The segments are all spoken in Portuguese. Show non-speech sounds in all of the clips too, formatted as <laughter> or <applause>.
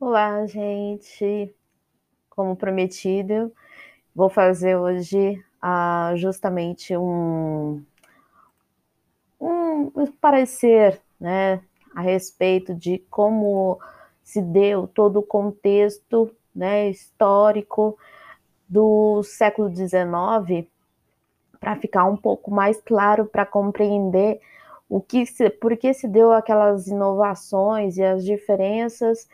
Olá, gente. Como prometido, vou fazer hoje uh, justamente um, um parecer né, a respeito de como se deu todo o contexto né, histórico do século XIX, para ficar um pouco mais claro, para compreender o que se, por que se deu aquelas inovações e as diferenças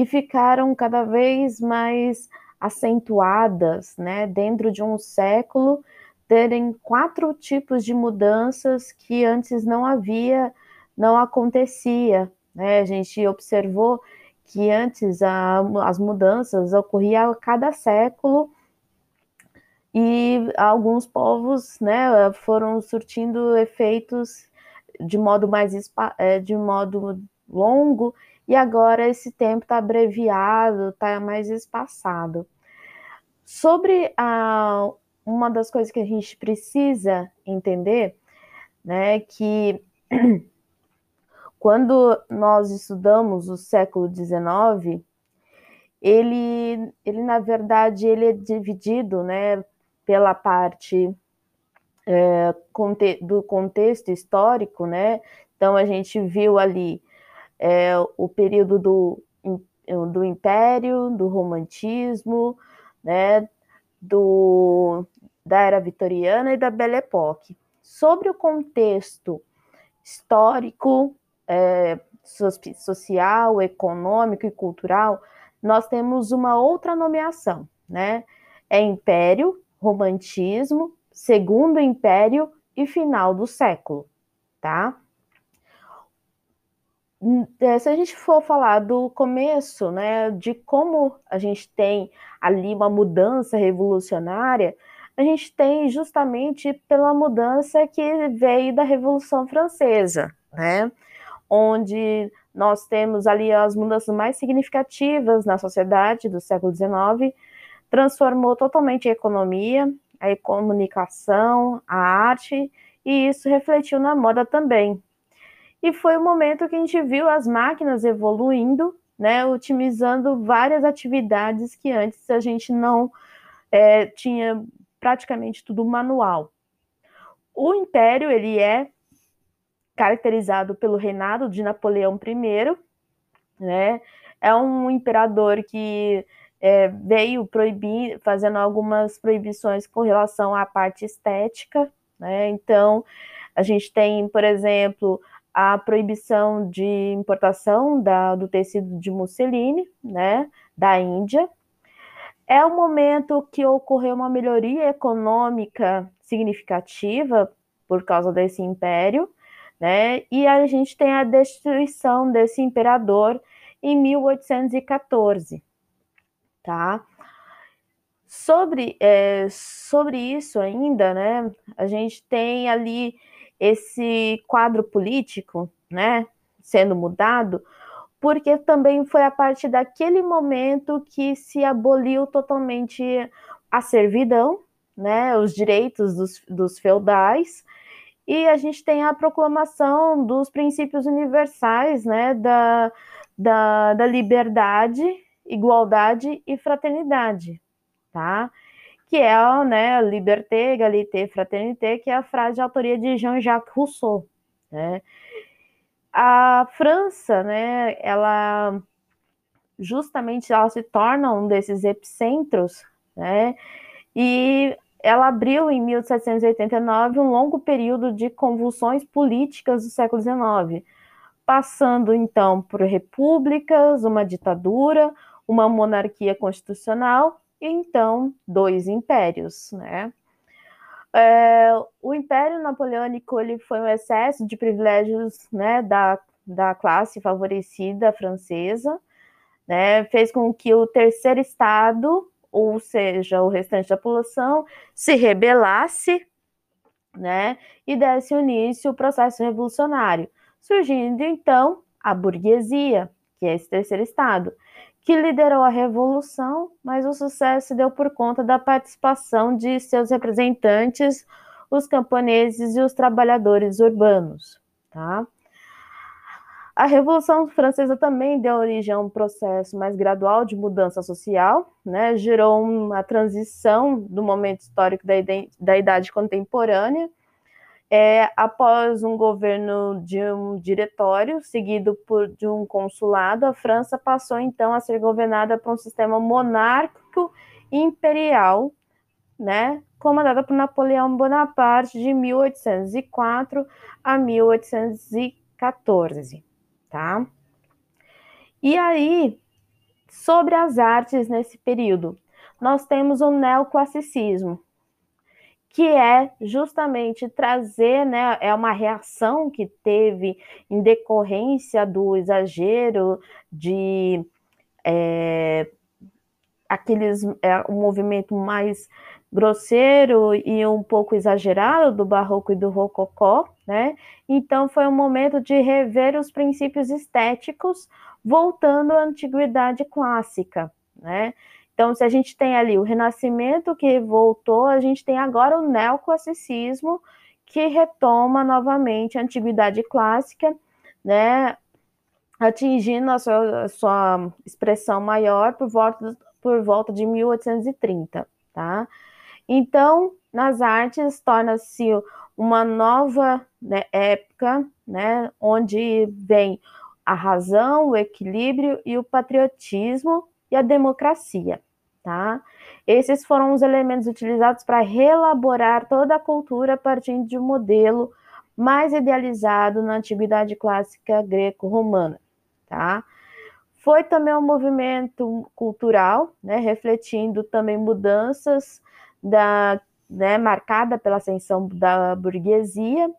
que ficaram cada vez mais acentuadas, né, dentro de um século, terem quatro tipos de mudanças que antes não havia, não acontecia. Né? A gente observou que antes a, as mudanças ocorriam a cada século e alguns povos né, foram surtindo efeitos de modo mais é, de modo longo e agora esse tempo está abreviado, está mais espaçado. Sobre a, uma das coisas que a gente precisa entender, né, que <clears throat> quando nós estudamos o século XIX, ele, ele na verdade, ele é dividido, né, pela parte é, do contexto histórico, né, então a gente viu ali é, o período do, do Império, do Romantismo, né, do, da Era Vitoriana e da Belle Époque. Sobre o contexto histórico, é, social, econômico e cultural, nós temos uma outra nomeação, né? É Império, Romantismo, Segundo Império e final do século, tá? É, se a gente for falar do começo, né, de como a gente tem ali uma mudança revolucionária, a gente tem justamente pela mudança que veio da Revolução Francesa, né, onde nós temos ali as mudanças mais significativas na sociedade do século XIX, transformou totalmente a economia, a comunicação, a arte, e isso refletiu na moda também, e foi o momento que a gente viu as máquinas evoluindo, né, otimizando várias atividades que antes a gente não é, tinha praticamente tudo manual. O Império ele é caracterizado pelo reinado de Napoleão I, né? É um imperador que é, veio proibir, fazendo algumas proibições com relação à parte estética, né? Então a gente tem, por exemplo, a proibição de importação da, do tecido de musseline, né, da Índia. É o momento que ocorreu uma melhoria econômica significativa por causa desse império, né, e a gente tem a destruição desse imperador em 1814, tá? Sobre, é, sobre isso ainda, né, a gente tem ali esse quadro político, né, sendo mudado, porque também foi a partir daquele momento que se aboliu totalmente a servidão, né, os direitos dos, dos feudais, e a gente tem a proclamação dos princípios universais, né, da, da, da liberdade, igualdade e fraternidade, tá? Que é né, Liberté, Égalité, Fraternité, que é a frase de autoria de Jean-Jacques Rousseau. Né? A França, né, ela justamente ela se torna um desses epicentros, né, e ela abriu em 1789 um longo período de convulsões políticas do século XIX, passando então por repúblicas, uma ditadura, uma monarquia constitucional e então dois impérios, né? É, o Império Napoleônico ele foi um excesso de privilégios né, da, da classe favorecida francesa, né, fez com que o terceiro estado, ou seja, o restante da população, se rebelasse né, e desse início ao processo revolucionário, surgindo então a burguesia, que é esse terceiro estado, que liderou a revolução, mas o sucesso se deu por conta da participação de seus representantes, os camponeses e os trabalhadores urbanos. Tá? A Revolução Francesa também deu origem a um processo mais gradual de mudança social, né? gerou uma transição do momento histórico da, da Idade Contemporânea, é, após um governo de um diretório, seguido por de um consulado, a França passou então a ser governada por um sistema monárquico imperial, né, comandada por Napoleão Bonaparte de 1804 a 1814 tá? E aí, sobre as artes nesse período, nós temos o neoclassicismo, que é justamente trazer, né, é uma reação que teve em decorrência do exagero de é, aqueles, é, um movimento mais grosseiro e um pouco exagerado do barroco e do rococó, né? Então foi um momento de rever os princípios estéticos, voltando à antiguidade clássica, né? Então, se a gente tem ali o Renascimento que voltou, a gente tem agora o neoclassicismo que retoma novamente a antiguidade clássica, né? Atingindo a sua, a sua expressão maior por volta, por volta de 1830, tá? Então, nas artes, torna-se uma nova né, época, né, onde vem a razão, o equilíbrio e o patriotismo e a democracia, tá? Esses foram os elementos utilizados para reelaborar toda a cultura a partir de um modelo mais idealizado na antiguidade clássica greco-romana, tá? Foi também um movimento cultural, né, refletindo também mudanças da, né, marcada pela ascensão da burguesia.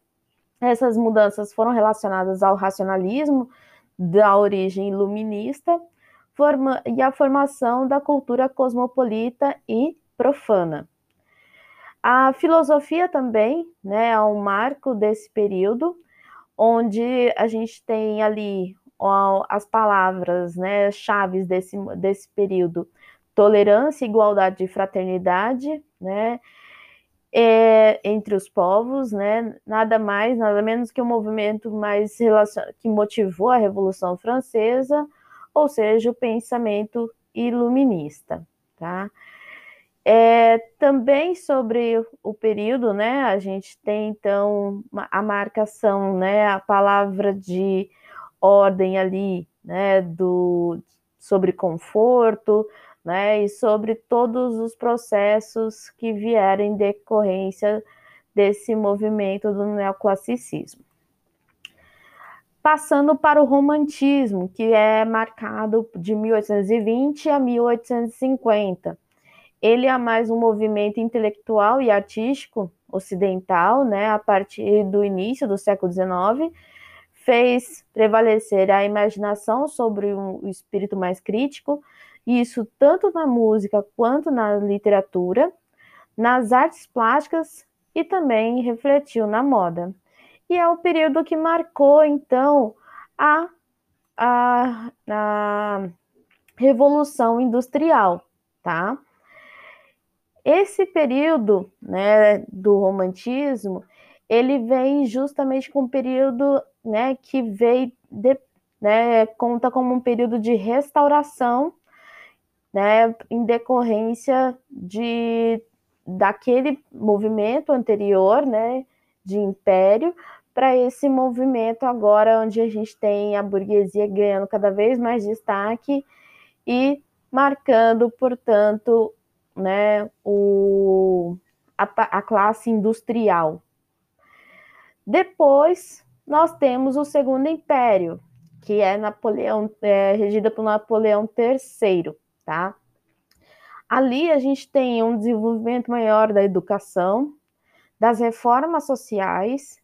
Essas mudanças foram relacionadas ao racionalismo da origem iluminista forma, e à formação da cultura cosmopolita e profana. A filosofia também né, é um marco desse período, onde a gente tem ali as palavras né, chaves desse, desse período: tolerância, igualdade e fraternidade, né? É, entre os povos, né? Nada mais, nada menos que um movimento mais que motivou a Revolução Francesa, ou seja, o pensamento iluminista, tá? É, também sobre o período, né? A gente tem então a marcação, né? A palavra de ordem ali, né? Do sobre conforto, né, e sobre todos os processos que vieram em decorrência desse movimento do neoclassicismo. Passando para o romantismo, que é marcado de 1820 a 1850. Ele é mais um movimento intelectual e artístico ocidental, né, a partir do início do século XIX, fez prevalecer a imaginação sobre um espírito mais crítico, isso tanto na música quanto na literatura, nas artes plásticas e também refletiu na moda. E é o período que marcou, então, a, a, a Revolução Industrial, tá? Esse período né, do romantismo, ele vem justamente com um período né, que veio de, né, conta como um período de restauração né, em decorrência de daquele movimento anterior, né, de império, para esse movimento agora onde a gente tem a burguesia ganhando cada vez mais destaque e marcando, portanto, né, o, a, a classe industrial. Depois, nós temos o Segundo Império, que é Napoleão, é, regida por Napoleão III tá? Ali a gente tem um desenvolvimento maior da educação, das reformas sociais,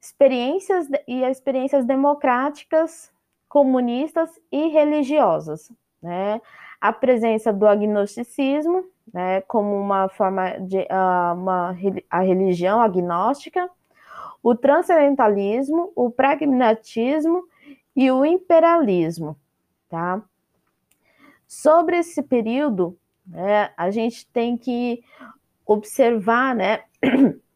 experiências e experiências democráticas, comunistas e religiosas, né? A presença do agnosticismo, né, como uma forma de uh, uma, a religião agnóstica, o transcendentalismo, o pragmatismo e o imperialismo, tá? Sobre esse período, né, a gente tem que observar, né, <clears throat>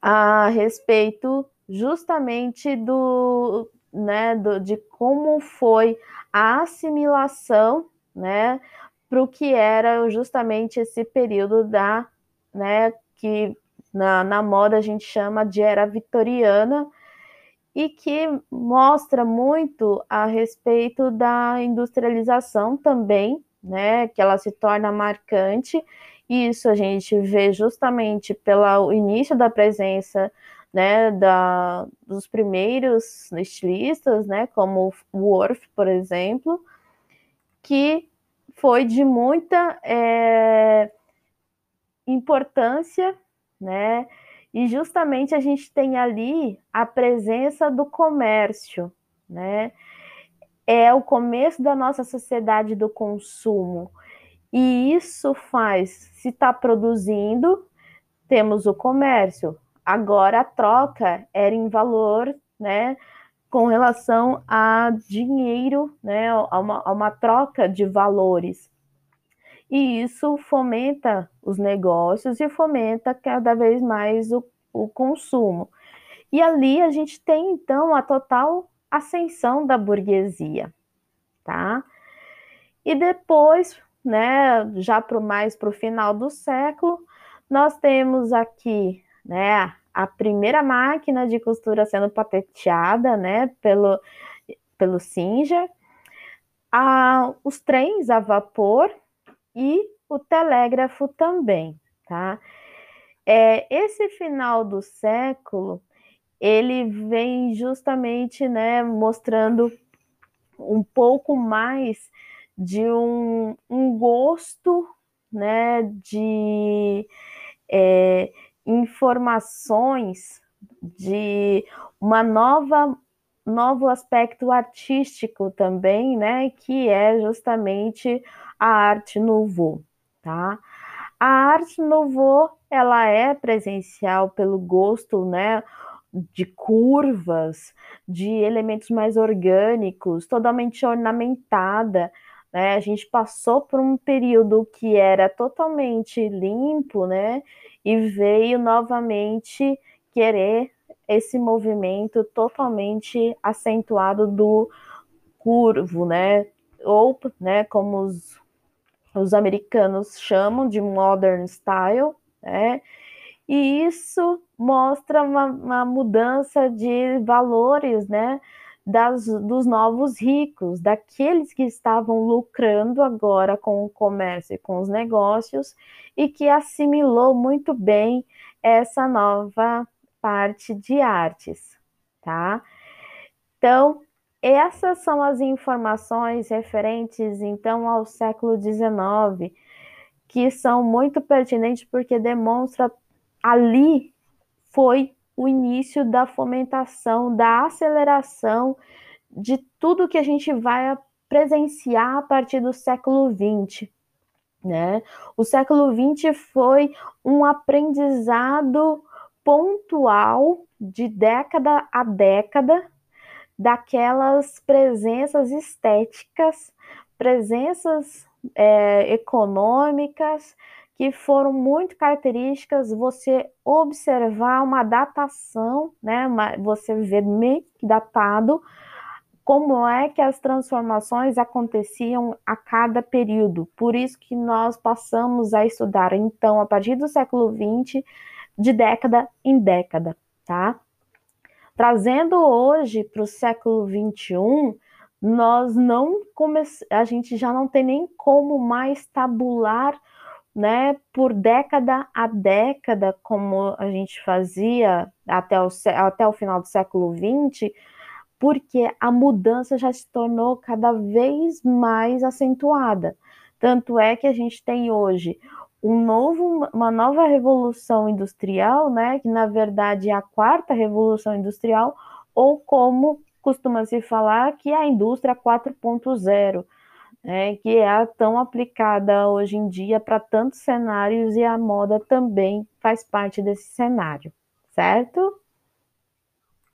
a respeito justamente do, né, do, de como foi a assimilação, né, para o que era justamente esse período da, né, que na, na moda a gente chama de era vitoriana, e que mostra muito a respeito da industrialização também, né, que ela se torna marcante, isso a gente vê justamente pelo início da presença né, da, dos primeiros estilistas, né, como Worth, por exemplo, que foi de muita é, importância, né, e justamente a gente tem ali a presença do comércio, né, é o começo da nossa sociedade do consumo, e isso faz, se está produzindo, temos o comércio, Agora a troca era em valor, né, com relação a dinheiro, né, a uma, a uma troca de valores. E isso fomenta os negócios e fomenta cada vez mais o, o consumo. E ali a gente tem então a total ascensão da burguesia, tá? E depois, né, já para mais para o final do século, nós temos aqui né? A primeira máquina de costura sendo patenteada, né, pelo, pelo Singer, a, os trens a vapor e o telégrafo também, tá? É, esse final do século, ele vem justamente, né, mostrando um pouco mais de um, um gosto, né, de... É, informações de uma nova novo aspecto artístico também, né, que é justamente a arte nouveau, tá? A arte nouveau, ela é presencial pelo gosto, né, de curvas, de elementos mais orgânicos, totalmente ornamentada, né? A gente passou por um período que era totalmente limpo, né? E veio novamente querer esse movimento totalmente acentuado do curvo, né? Ou, né, como os, os americanos chamam de modern style, né? E isso mostra uma, uma mudança de valores, né? Das, dos novos ricos, daqueles que estavam lucrando agora com o comércio e com os negócios e que assimilou muito bem essa nova parte de artes, tá? Então, essas são as informações referentes então ao século XIX, que são muito pertinentes porque demonstra ali foi o início da fomentação, da aceleração de tudo que a gente vai presenciar a partir do século XX. Né? O século XX foi um aprendizado pontual de década a década daquelas presenças estéticas, presenças é, econômicas que foram muito características você observar uma datação, né? Você ver meio datado como é que as transformações aconteciam a cada período. Por isso que nós passamos a estudar, então, a partir do século XX, de década em década, tá? Trazendo hoje para o século XXI, nós não come... a gente já não tem nem como mais tabular né, por década a década, como a gente fazia até o, até o final do século XX, porque a mudança já se tornou cada vez mais acentuada. Tanto é que a gente tem hoje um novo, uma nova revolução industrial, né, que na verdade é a quarta revolução industrial, ou como costuma se falar, que é a indústria 4.0 né, que é tão aplicada hoje em dia para tantos cenários e a moda também faz parte desse cenário, certo?